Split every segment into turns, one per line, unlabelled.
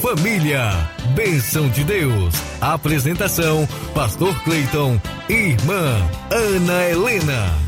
Família, bênção de Deus. Apresentação: Pastor Cleiton e Irmã Ana Helena.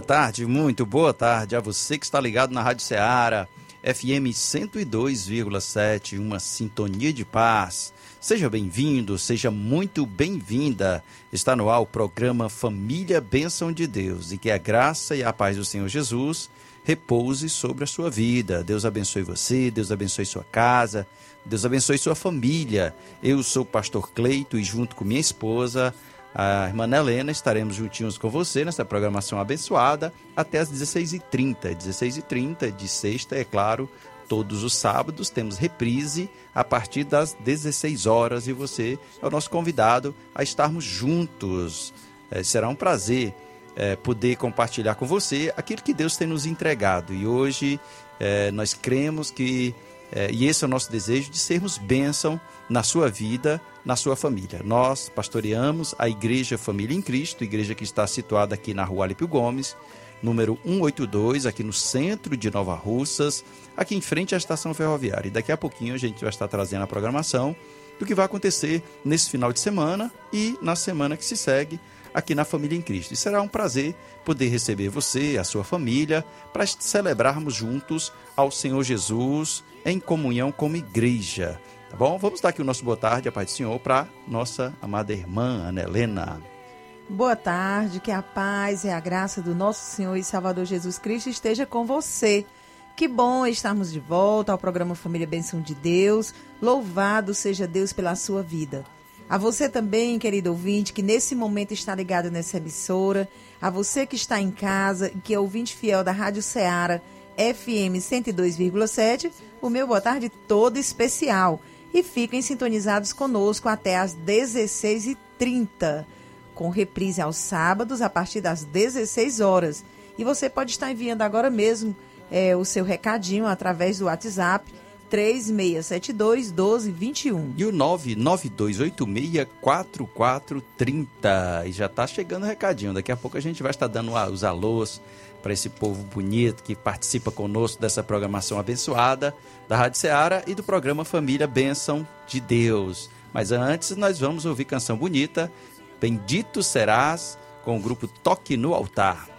Tarde, muito boa tarde a você que está ligado na Rádio Ceará, FM 102,7, uma sintonia de paz. Seja bem-vindo, seja muito bem-vinda. Está no ar o programa Família Bênção de Deus e que a graça e a paz do Senhor Jesus repouse sobre a sua vida. Deus abençoe você, Deus abençoe sua casa, Deus abençoe sua família. Eu sou o pastor Cleito e junto com minha esposa, a irmã Helena, estaremos juntinhos com você nessa programação abençoada até as 16h30. 16h30 de sexta, é claro, todos os sábados temos reprise a partir das 16 horas e você é o nosso convidado a estarmos juntos. É, será um prazer é, poder compartilhar com você aquilo que Deus tem nos entregado e hoje é, nós cremos que, é, e esse é o nosso desejo, de sermos bênção na sua vida, na sua família. Nós pastoreamos a Igreja Família em Cristo, igreja que está situada aqui na Rua Alípio Gomes, número 182, aqui no centro de Nova Russas, aqui em frente à estação ferroviária. E daqui a pouquinho a gente vai estar trazendo a programação do que vai acontecer nesse final de semana e na semana que se segue aqui na Família em Cristo. E será um prazer poder receber você, a sua família, para celebrarmos juntos ao Senhor Jesus em comunhão como igreja. Tá bom? Vamos dar aqui o nosso boa tarde, a paz do Senhor, para nossa amada irmã Ana Helena.
Boa tarde, que a paz e a graça do nosso Senhor e Salvador Jesus Cristo esteja com você. Que bom estarmos de volta ao programa Família Benção de Deus. Louvado seja Deus pela sua vida. A você também, querido ouvinte, que nesse momento está ligado nessa emissora. A você que está em casa e que é ouvinte fiel da Rádio Ceará FM 102,7. O meu boa tarde todo especial e fiquem sintonizados conosco até às 16h30, com reprise aos sábados a partir das 16 horas. E você pode estar enviando agora mesmo é, o seu recadinho através do WhatsApp 3672 1221.
E o 992864430. E já está chegando o recadinho. Daqui a pouco a gente vai estar dando os alôs para esse povo bonito que participa conosco dessa programação abençoada da Rádio Ceará e do programa Família Bênção de Deus. Mas antes nós vamos ouvir canção bonita, Bendito Serás, com o grupo Toque no Altar.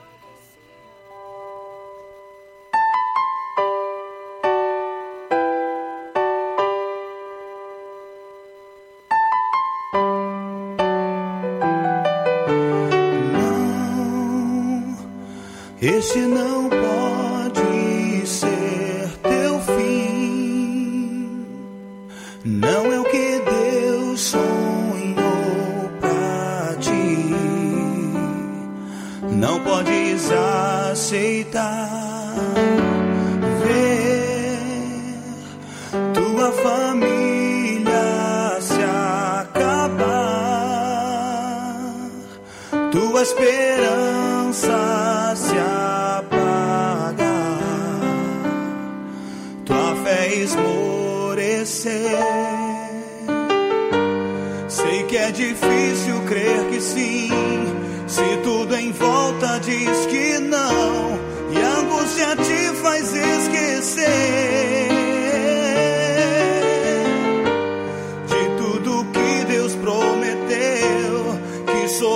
Esse não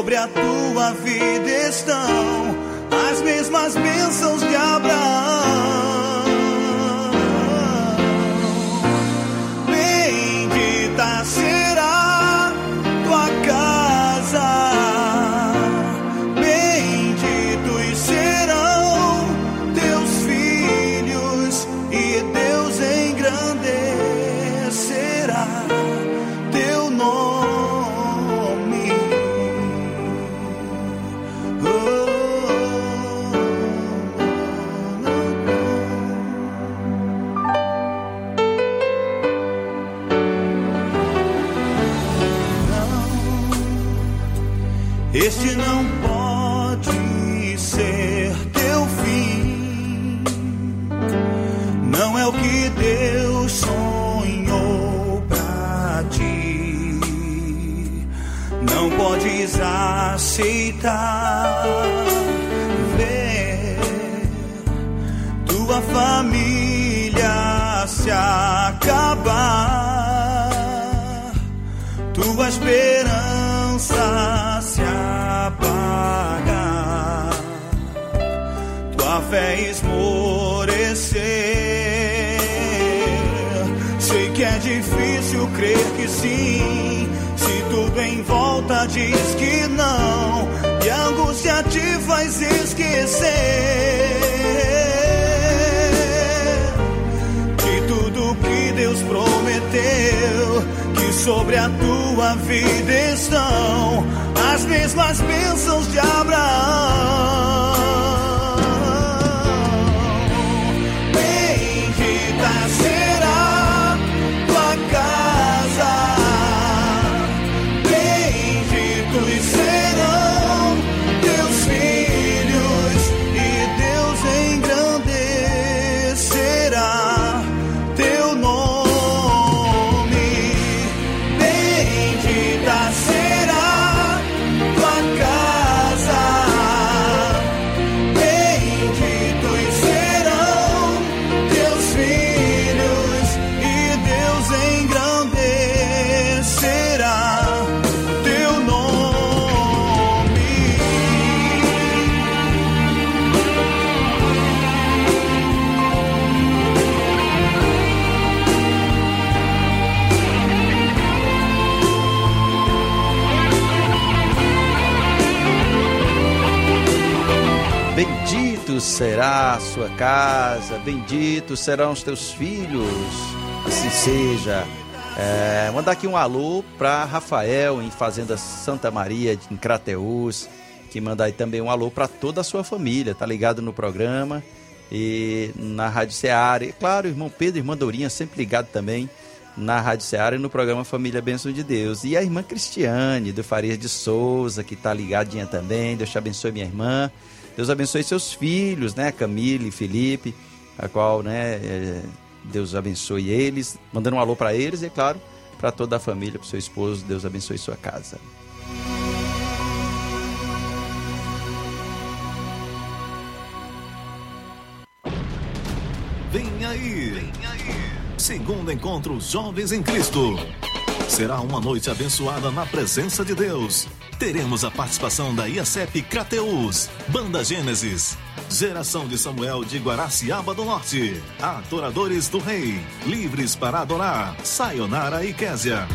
sobre a tua vida estão as mesmas bênçãos Não é o que Deus sonhou pra ti. Não podes aceitar ver tua família se acabar. Tua esperança fé esmorecer. Crer que sim, se tudo em volta diz que não, e a angústia te faz esquecer. De tudo que Deus prometeu, que sobre a tua vida estão as mesmas bênçãos de Abraão.
Será a sua casa, benditos serão os teus filhos, assim seja. É, mandar aqui um alô para Rafael em Fazenda Santa Maria em Crateús, que manda aí também um alô para toda a sua família, tá ligado no programa e na Rádio Ceará. E claro, irmão Pedro e irmã Dourinha sempre ligado também na Rádio Ceará e no programa Família Bênção de Deus. E a irmã Cristiane do Farias de Souza, que tá ligadinha também. Deus te abençoe, minha irmã. Deus abençoe seus filhos, né? Camille e Felipe, a qual, né? É, Deus abençoe eles, mandando um alô para eles e, é claro, para toda a família, para seu esposo. Deus abençoe sua casa.
Vem aí! Vem aí! Segundo encontro Jovens em Cristo. Será uma noite abençoada na presença de Deus. Teremos a participação da IACEP Crateus, Banda Gênesis, Geração de Samuel de Guaraciaba do Norte, Adoradores do Rei, Livres para Adorar, Sayonara e Késia.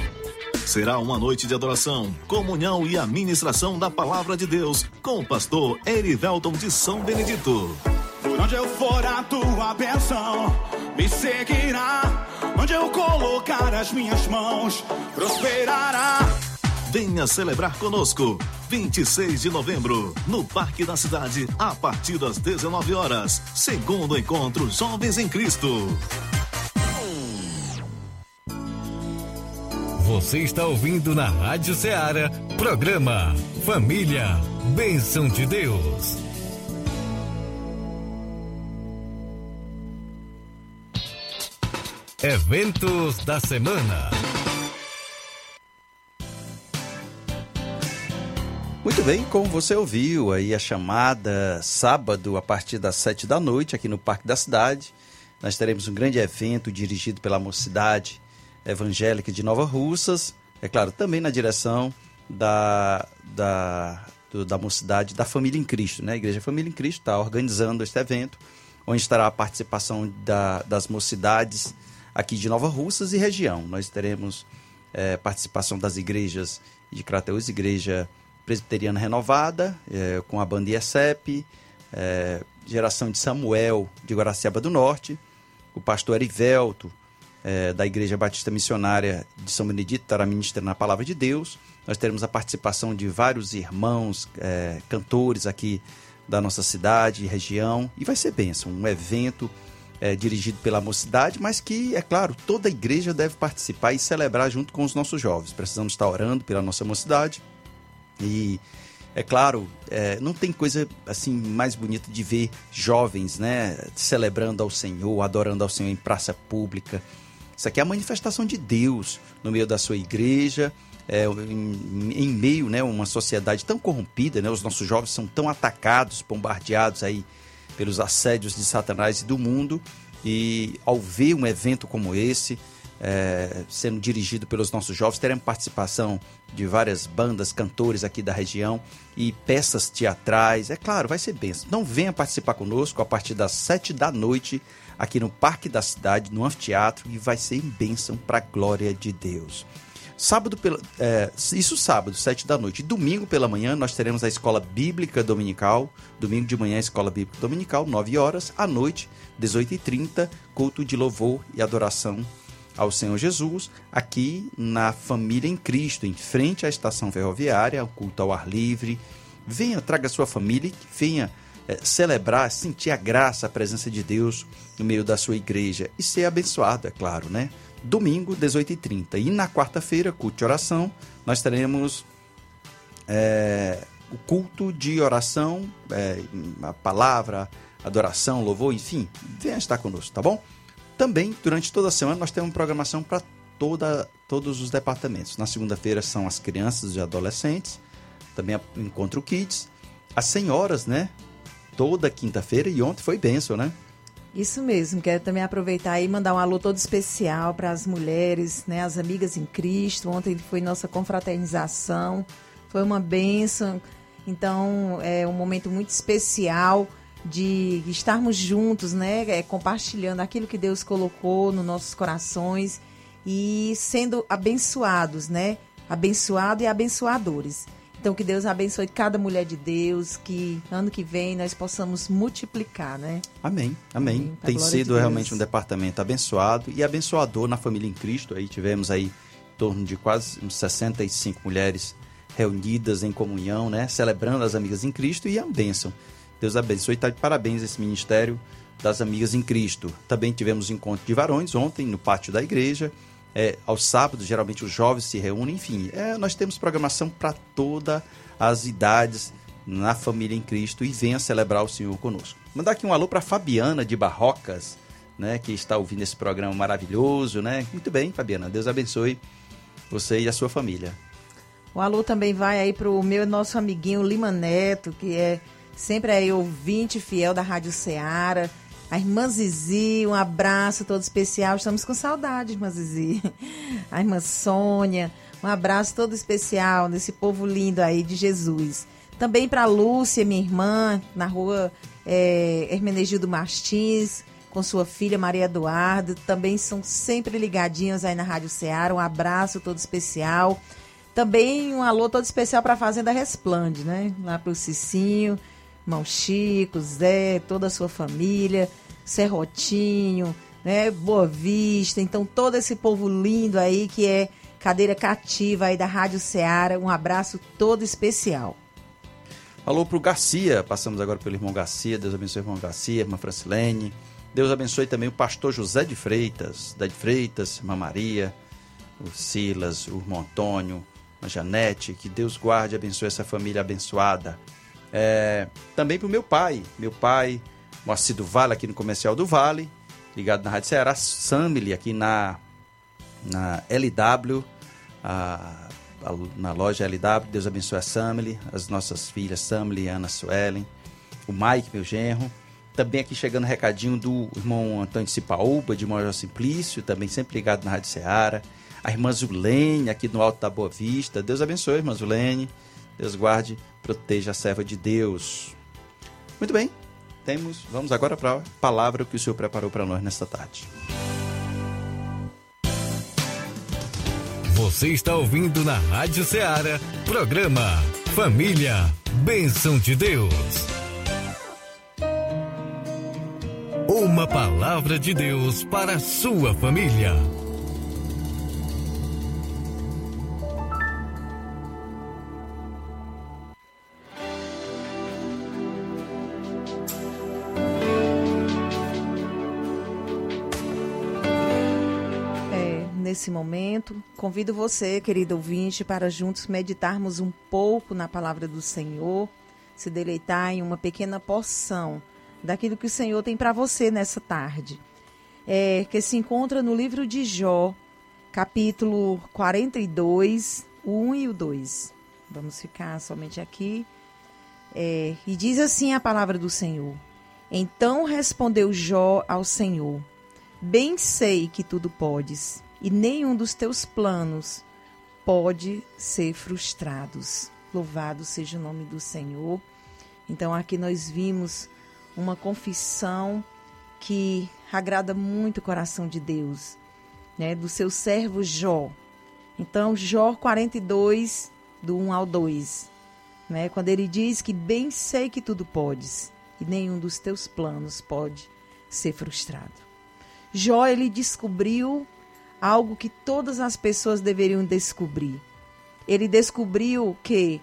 Será uma noite de adoração, comunhão e administração da palavra de Deus com o pastor Erivelton de São Benedito.
Por onde eu for a tua bênção me seguirá. Onde eu colocar as minhas mãos prosperará.
Venha celebrar conosco. 26 de novembro, no Parque da Cidade, a partir das 19 horas. Segundo encontro Jovens em Cristo. Você está ouvindo na Rádio Ceará, programa Família, Bênção de Deus. Eventos da semana.
Muito bem, como você ouviu aí a chamada sábado a partir das sete da noite aqui no Parque da Cidade, nós teremos um grande evento dirigido pela Mocidade Evangélica de Nova Russas, é claro, também na direção da, da, do, da Mocidade da Família em Cristo, né? A Igreja Família em Cristo está organizando este evento, onde estará a participação da, das mocidades aqui de Nova Russas e região. Nós teremos é, participação das igrejas de Crateus, Igreja Presbiteriana Renovada, é, com a banda IECEP, é, Geração de Samuel, de Guaraciaba do Norte, o pastor Erivelto, é, da Igreja Batista Missionária de São Benedito, estará ministrando a Palavra de Deus. Nós teremos a participação de vários irmãos, é, cantores aqui da nossa cidade e região, e vai ser bênção, um evento é, dirigido pela mocidade, mas que, é claro, toda a igreja deve participar e celebrar junto com os nossos jovens. Precisamos estar orando pela nossa mocidade, e É claro, é, não tem coisa assim mais bonita de ver jovens, né, celebrando ao Senhor, adorando ao Senhor em praça pública. Isso aqui é a manifestação de Deus no meio da sua igreja, é, em, em, meio, né, uma sociedade tão corrompida, né, os nossos jovens são tão atacados, bombardeados aí pelos assédios de Satanás e do mundo, e ao ver um evento como esse, é, sendo dirigido pelos nossos jovens, teremos participação de várias bandas, cantores aqui da região e peças teatrais. É claro, vai ser benção. Então venha participar conosco a partir das sete da noite aqui no Parque da Cidade, no Anfiteatro, e vai ser bênção para a glória de Deus. Sábado, pela, é, isso sábado, sete da noite. E domingo pela manhã nós teremos a Escola Bíblica Dominical. Domingo de manhã, Escola Bíblica Dominical, nove horas. À noite, 18h30, culto de louvor e adoração ao Senhor Jesus, aqui na Família em Cristo, em frente à estação ferroviária, o culto ao ar livre. Venha, traga sua família, venha é, celebrar, sentir a graça, a presença de Deus no meio da sua igreja e ser abençoado, é claro, né? Domingo, 18h30. E na quarta-feira, culto de oração, nós teremos é, o culto de oração, é, a palavra, adoração, louvor, enfim, venha estar conosco, tá bom? Também, durante toda a semana, nós temos programação para todos os departamentos. Na segunda-feira são as crianças e adolescentes, também Encontro Kids, as senhoras, né? toda quinta-feira e ontem foi benção, né?
Isso mesmo, quero também aproveitar e mandar um alô todo especial para as mulheres, né, as amigas em Cristo. Ontem foi nossa confraternização, foi uma benção. Então, é um momento muito especial de estarmos juntos, né, é, compartilhando aquilo que Deus colocou nos nossos corações e sendo abençoados, né? Abençoados e abençoadores. Então, que Deus abençoe cada mulher de Deus, que ano que vem nós possamos multiplicar, né?
Amém, amém. Tem sido de realmente um departamento abençoado e abençoador na família em Cristo. Aí tivemos aí em torno de quase uns 65 mulheres reunidas em comunhão, né? Celebrando as amigas em Cristo e a bênção. Deus abençoe e está de parabéns esse ministério das amigas em Cristo. Também tivemos encontro de varões ontem no pátio da igreja é, aos sábados, geralmente os jovens se reúnem, enfim, é, nós temos programação para todas as idades na família em Cristo e venha celebrar o Senhor conosco. Mandar aqui um alô para Fabiana de Barrocas, né, que está ouvindo esse programa maravilhoso, né? Muito bem, Fabiana, Deus abençoe você e a sua família.
O alô também vai aí para o meu nosso amiguinho Lima Neto, que é sempre aí ouvinte fiel da Rádio Ceará a irmã Zizi, um abraço todo especial. Estamos com saudade, irmã Zizi. A irmã Sônia, um abraço todo especial desse povo lindo aí de Jesus. Também para Lúcia, minha irmã, na rua é, Hermenegildo Martins, com sua filha Maria Eduardo. Também são sempre ligadinhos aí na Rádio Ceará. Um abraço todo especial. Também um alô todo especial para a Fazenda Resplande, né? Lá para o Cicinho irmão Chico, Zé, toda a sua família, Serrotinho, né, Boa Vista, então todo esse povo lindo aí que é cadeira cativa aí da Rádio Ceará, um abraço todo especial.
Alô pro Garcia, passamos agora pelo irmão Garcia, Deus abençoe o irmão Garcia, irmã Francilene, Deus abençoe também o pastor José de Freitas, da de Freitas, irmã Maria, o Silas, o irmão Antônio, a Janete, que Deus guarde e abençoe essa família abençoada. É, também para o meu pai, meu pai, Moacir do Vale, aqui no Comercial do Vale, ligado na Rádio Ceará, Samile, aqui na, na LW, a, a, na loja LW, Deus abençoe a Samile, as nossas filhas Samile e Ana Suelen, o Mike, meu genro, também aqui chegando recadinho do irmão Antônio Cipaúba, de Major Simplício, também sempre ligado na Rádio Ceará, a irmã Zulene, aqui no Alto da Boa Vista, Deus abençoe, irmã Zulene, Deus guarde, proteja a serva de Deus. Muito bem, temos, vamos agora para a palavra que o Senhor preparou para nós nesta tarde.
Você está ouvindo na Rádio Ceará, programa Família, Bênção de Deus. Uma palavra de Deus para a sua família.
Nesse momento, convido você, querido ouvinte, para juntos meditarmos um pouco na palavra do Senhor, se deleitar em uma pequena porção daquilo que o Senhor tem para você nessa tarde. É, que se encontra no livro de Jó, capítulo 42, o 1 e o 2. Vamos ficar somente aqui. É, e diz assim a palavra do Senhor: Então respondeu Jó ao Senhor: Bem sei que tudo podes, e nenhum dos teus planos pode ser frustrados. Louvado seja o nome do Senhor. Então aqui nós vimos uma confissão que agrada muito o coração de Deus, né, do seu servo Jó. Então, Jó 42, do 1 ao 2, né, quando ele diz que bem sei que tudo podes e nenhum dos teus planos pode ser frustrado. Jó, ele descobriu algo que todas as pessoas deveriam descobrir. Ele descobriu que,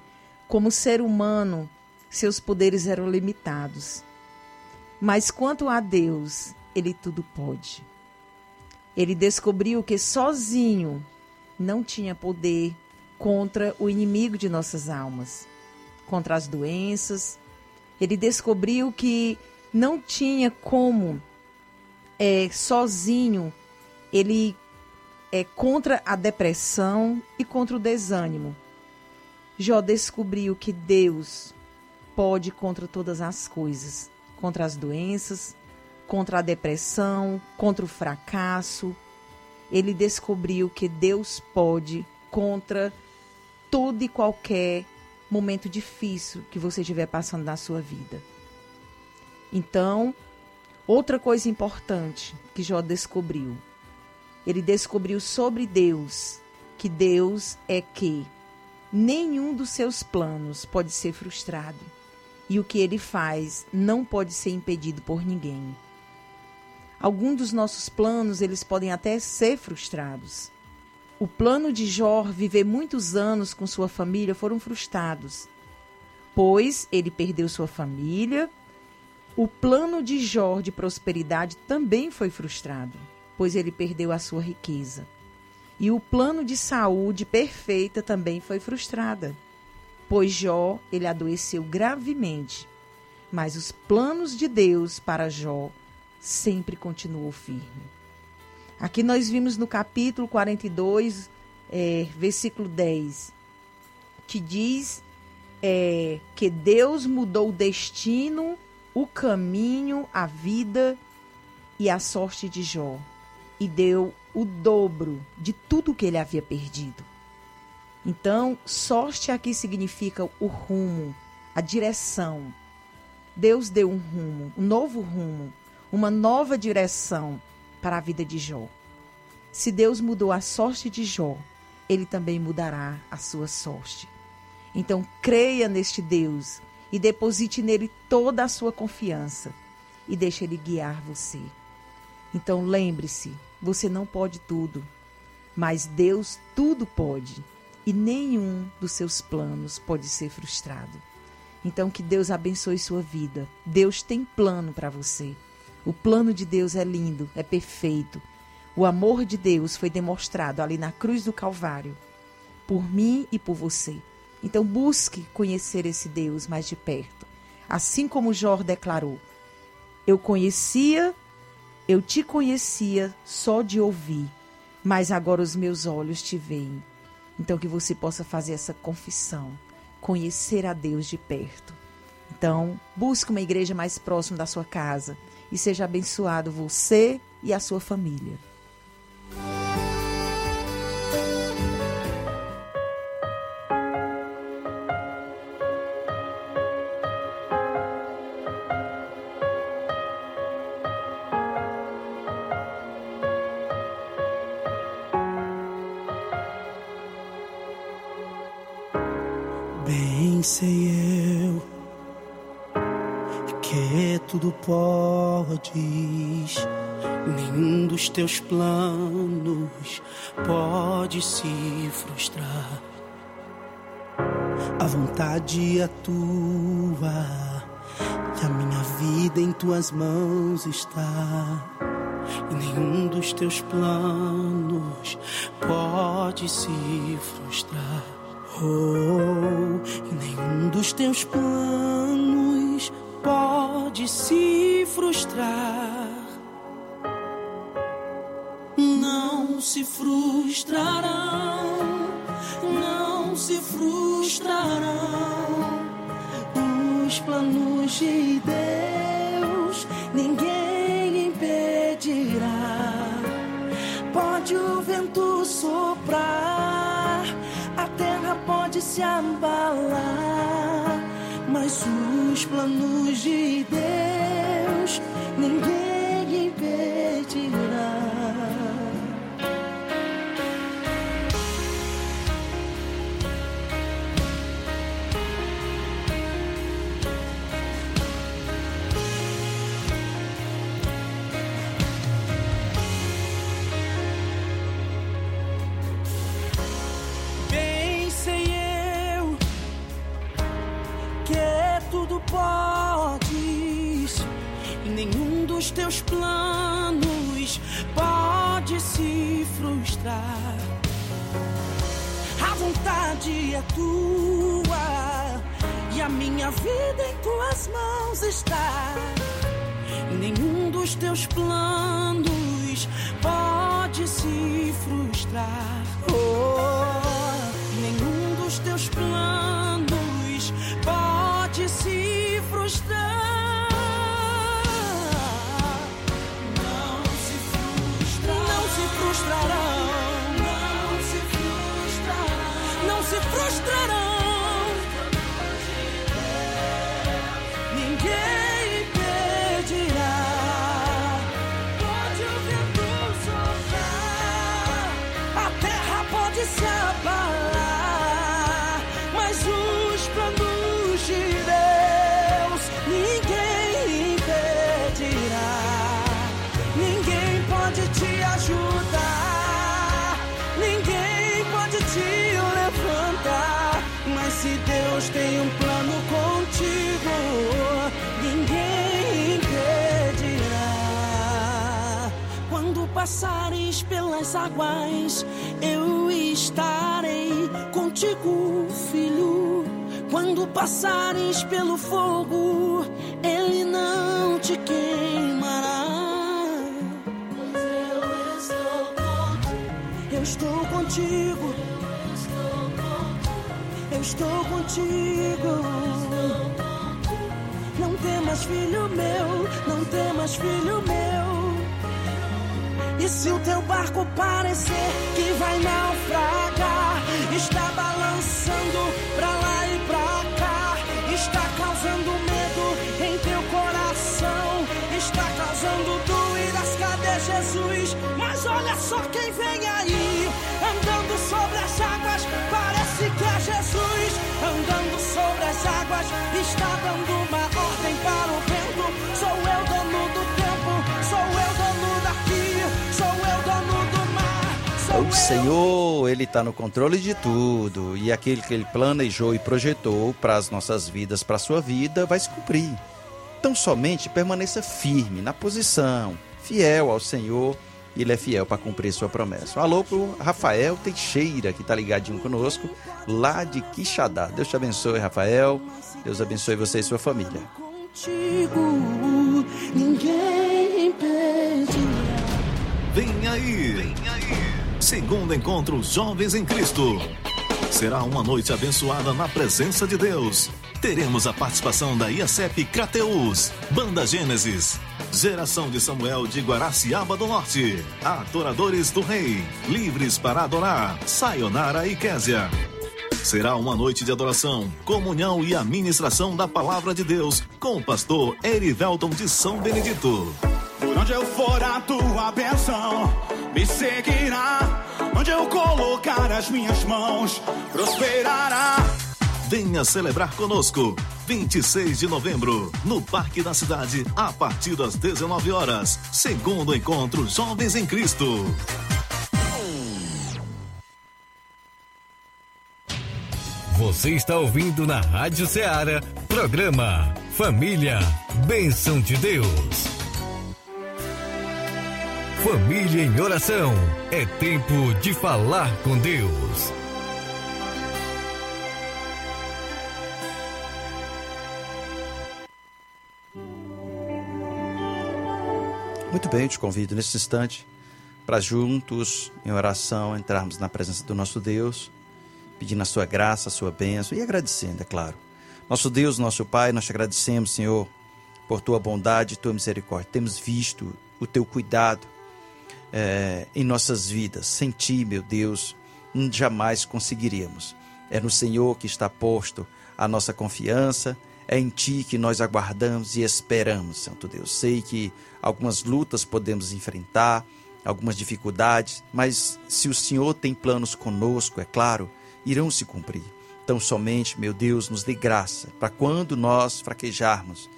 como ser humano, seus poderes eram limitados. Mas quanto a Deus, ele tudo pode. Ele descobriu que sozinho não tinha poder contra o inimigo de nossas almas, contra as doenças. Ele descobriu que não tinha como é, sozinho ele é contra a depressão e contra o desânimo. Jó descobriu que Deus pode contra todas as coisas, contra as doenças, contra a depressão, contra o fracasso. Ele descobriu que Deus pode contra todo e qualquer momento difícil que você estiver passando na sua vida. Então, outra coisa importante que Jó descobriu, ele descobriu sobre Deus que Deus é que nenhum dos seus planos pode ser frustrado e o que ele faz não pode ser impedido por ninguém. Alguns dos nossos planos, eles podem até ser frustrados. O plano de Jó viver muitos anos com sua família foram frustrados, pois ele perdeu sua família. O plano de Jó de prosperidade também foi frustrado, pois ele perdeu a sua riqueza. E o plano de saúde perfeita também foi frustrada, pois Jó ele adoeceu gravemente. Mas os planos de Deus para Jó sempre continuou firme. Aqui nós vimos no capítulo 42, é, versículo 10, que diz é, que Deus mudou o destino, o caminho, a vida e a sorte de Jó e deu o dobro de tudo que ele havia perdido. Então, sorte aqui significa o rumo, a direção. Deus deu um rumo, um novo rumo, uma nova direção para a vida de Jó. Se Deus mudou a sorte de Jó, ele também mudará a sua sorte. Então, creia neste Deus e deposite nele toda a sua confiança e deixe ele guiar você. Então, lembre-se, você não pode tudo, mas Deus tudo pode e nenhum dos seus planos pode ser frustrado. Então, que Deus abençoe sua vida. Deus tem plano para você. O plano de Deus é lindo, é perfeito. O amor de Deus foi demonstrado ali na cruz do Calvário, por mim e por você. Então, busque conhecer esse Deus mais de perto. Assim como Jó declarou: Eu conhecia, eu te conhecia só de ouvir, mas agora os meus olhos te veem. Então, que você possa fazer essa confissão, conhecer a Deus de perto. Então, busque uma igreja mais próxima da sua casa e seja abençoado você e a sua família.
Sei eu que tudo podes, nenhum dos teus planos pode se frustrar. A vontade é tua e a minha vida em tuas mãos está. e nenhum dos teus planos pode se frustrar. Oh, nenhum dos teus planos pode se frustrar. Não se frustrarão, não se frustrarão os planos de Deus. Ninguém impedirá. Pode o vento soprar, se abalar, mas os planos de Deus ninguém dos teus planos pode se frustrar. A vontade é tua e a minha vida em tuas mãos está. Nenhum dos teus planos pode se frustrar. Oh, nenhum dos teus planos pode se frustrar. Se frustrarão. Mas se Deus tem um plano contigo, ninguém impedirá. Quando passares pelas águas, eu estarei contigo, filho. Quando passares pelo fogo, ele não te queimará. Eu estou contigo. Eu estou contigo. Não temas, filho meu. Não temas, filho meu. E se o teu barco parecer que vai naufragar, está balançando pra Jesus? Mas olha só quem vem aí, andando sobre as águas. Parece que é Jesus, andando sobre as águas, está dando uma ordem para o vento. Sou eu dono do tempo, sou eu dono daqui, sou eu dono do mar.
O
eu
Senhor, Ele está no controle de tudo. E aquele que Ele planejou e projetou para as nossas vidas, para a sua vida, vai se cumprir. Então somente permaneça firme na posição, fiel ao Senhor. E Ele é fiel para cumprir sua promessa. Um alô pro Rafael Teixeira, que está ligadinho conosco, lá de Quixadá. Deus te abençoe, Rafael. Deus abençoe você e sua família.
contigo, ninguém impedirá.
Vem aí! Vem aí! Segundo encontro Jovens em Cristo. Será uma noite abençoada na presença de Deus. Teremos a participação da IACEP Crateus, Banda Gênesis, Geração de Samuel de Guaraciaba do Norte, Adoradores do Rei, Livres para Adorar, Sayonara e Késia. Será uma noite de adoração, comunhão e administração da palavra de Deus com o pastor Erivelton de São Benedito.
Por onde eu for a tua bênção me seguirá. Onde eu colocar as minhas mãos prosperará.
Venha celebrar conosco. 26 de novembro, no Parque da Cidade, a partir das 19 horas. Segundo encontro Jovens em Cristo.
Você está ouvindo na Rádio Ceará, programa Família, Bênção de Deus. Família em oração. É tempo de falar com Deus.
Muito bem, eu te convido nesse instante para juntos, em oração, entrarmos na presença do nosso Deus, pedindo a sua graça, a sua bênção e agradecendo, é claro. Nosso Deus, nosso Pai, nós te agradecemos, Senhor, por tua bondade e tua misericórdia. Temos visto o teu cuidado é, em nossas vidas. Sem ti, meu Deus, jamais conseguiríamos. É no Senhor que está posto a nossa confiança, é em ti que nós aguardamos e esperamos, Santo Deus. Sei que algumas lutas podemos enfrentar, algumas dificuldades, mas se o Senhor tem planos conosco, é claro, irão se cumprir. Então, somente, meu Deus, nos dê graça para quando nós fraquejarmos,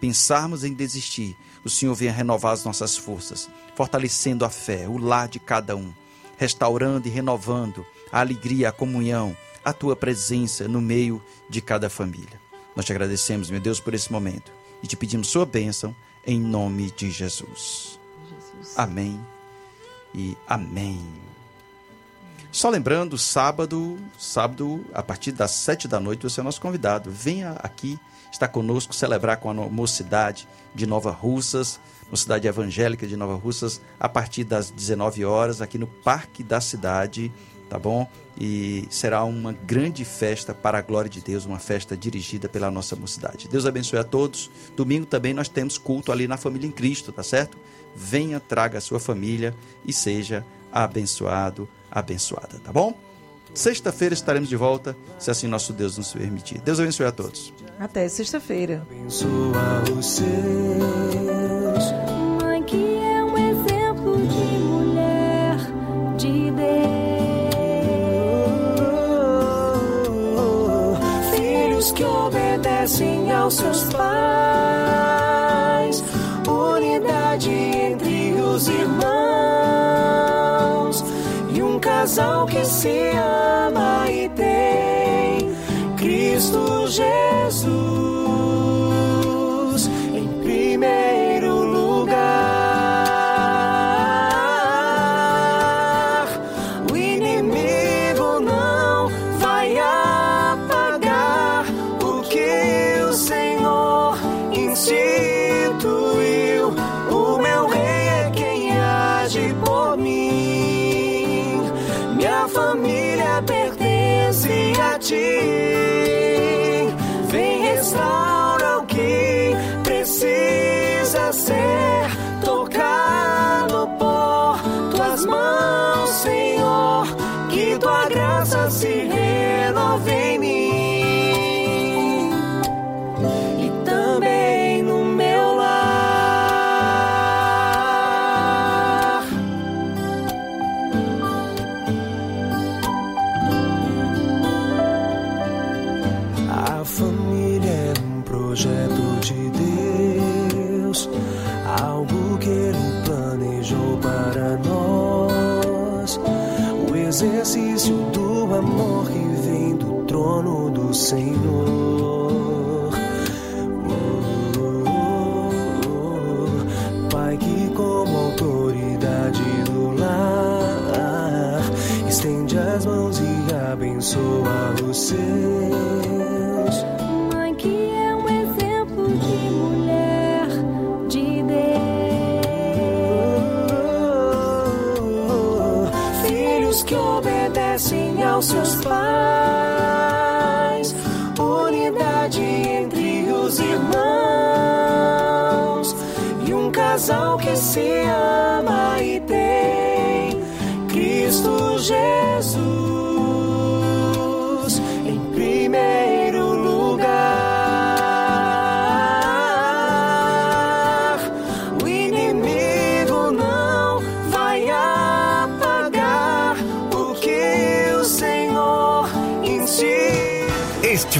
pensarmos em desistir, o Senhor venha renovar as nossas forças, fortalecendo a fé, o lar de cada um, restaurando e renovando a alegria, a comunhão, a tua presença no meio de cada família. Nós te agradecemos, meu Deus, por esse momento e te pedimos sua bênção em nome de Jesus. Jesus. Amém e amém. Só lembrando, sábado, sábado, a partir das sete da noite, você é nosso convidado. Venha aqui, está conosco, celebrar com a mocidade de Nova Russas, mocidade evangélica de Nova Russas, a partir das 19 horas, aqui no Parque da Cidade, tá bom? E será uma grande festa para a glória de Deus, uma festa dirigida pela nossa mocidade. Deus abençoe a todos. Domingo também nós temos culto ali na Família em Cristo, tá certo? Venha, traga a sua família e seja abençoado abençoada, tá bom? Sexta-feira estaremos de volta, se assim nosso Deus nos permitir. Deus abençoe a todos.
Até sexta-feira.
Abençoa os seus. Mãe que é um exemplo de mulher de Deus. Filhos que obedecem aos seus pais. Unidade entre os irmãos casal que se ama e tem Cristo Jesus que obedecem aos seus pais. Unidade entre os irmãos. E um casal que se ama e